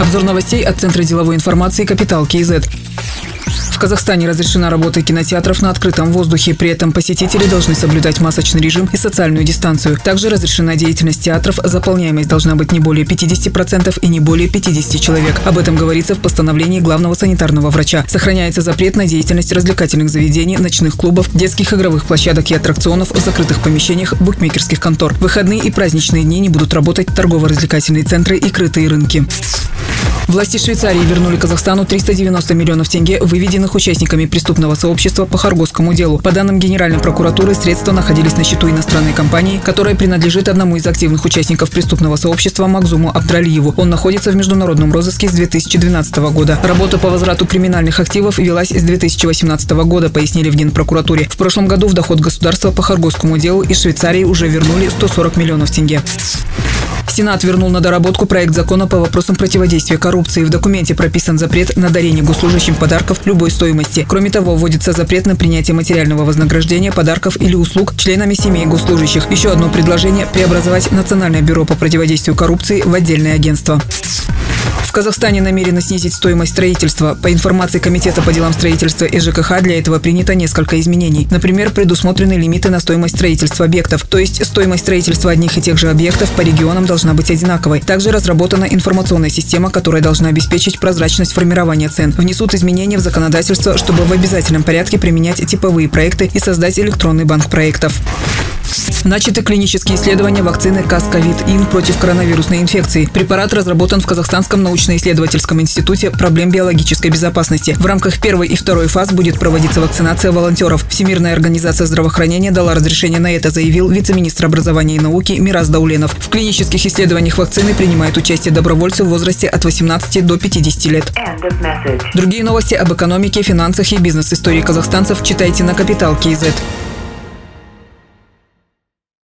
Обзор новостей от Центра деловой информации «Капитал КИЗ». В Казахстане разрешена работа кинотеатров на открытом воздухе. При этом посетители должны соблюдать масочный режим и социальную дистанцию. Также разрешена деятельность театров. Заполняемость должна быть не более 50% и не более 50 человек. Об этом говорится в постановлении главного санитарного врача. Сохраняется запрет на деятельность развлекательных заведений, ночных клубов, детских игровых площадок и аттракционов в закрытых помещениях букмекерских контор. В выходные и праздничные дни не будут работать торгово-развлекательные центры и крытые рынки. Власти Швейцарии вернули Казахстану 390 миллионов тенге, выведенных участниками преступного сообщества по Харгосскому делу. По данным Генеральной прокуратуры, средства находились на счету иностранной компании, которая принадлежит одному из активных участников преступного сообщества Макзуму Абдралиеву. Он находится в международном розыске с 2012 года. Работа по возврату криминальных активов велась с 2018 года, пояснили в Генпрокуратуре. В прошлом году в доход государства по Харгосскому делу из Швейцарии уже вернули 140 миллионов тенге. Сенат вернул на доработку проект закона по вопросам противодействия коррупции. В документе прописан запрет на дарение госслужащим подарков любой стоимости. Кроме того, вводится запрет на принятие материального вознаграждения, подарков или услуг членами семей госслужащих. Еще одно предложение – преобразовать Национальное бюро по противодействию коррупции в отдельное агентство. Казахстане намерены снизить стоимость строительства. По информации Комитета по делам строительства и ЖКХ для этого принято несколько изменений. Например, предусмотрены лимиты на стоимость строительства объектов. То есть стоимость строительства одних и тех же объектов по регионам должна быть одинаковой. Также разработана информационная система, которая должна обеспечить прозрачность формирования цен. Внесут изменения в законодательство, чтобы в обязательном порядке применять типовые проекты и создать электронный банк проектов. Начаты клинические исследования вакцины Касковид-Ин против коронавирусной инфекции. Препарат разработан в Казахстанском научно-исследовательском институте проблем биологической безопасности. В рамках первой и второй фаз будет проводиться вакцинация волонтеров. Всемирная организация здравоохранения дала разрешение на это, заявил вице-министр образования и науки Мираз Дауленов. В клинических исследованиях вакцины принимают участие добровольцы в возрасте от 18 до 50 лет. Другие новости об экономике, финансах и бизнес-истории казахстанцев читайте на Капитал Киезет.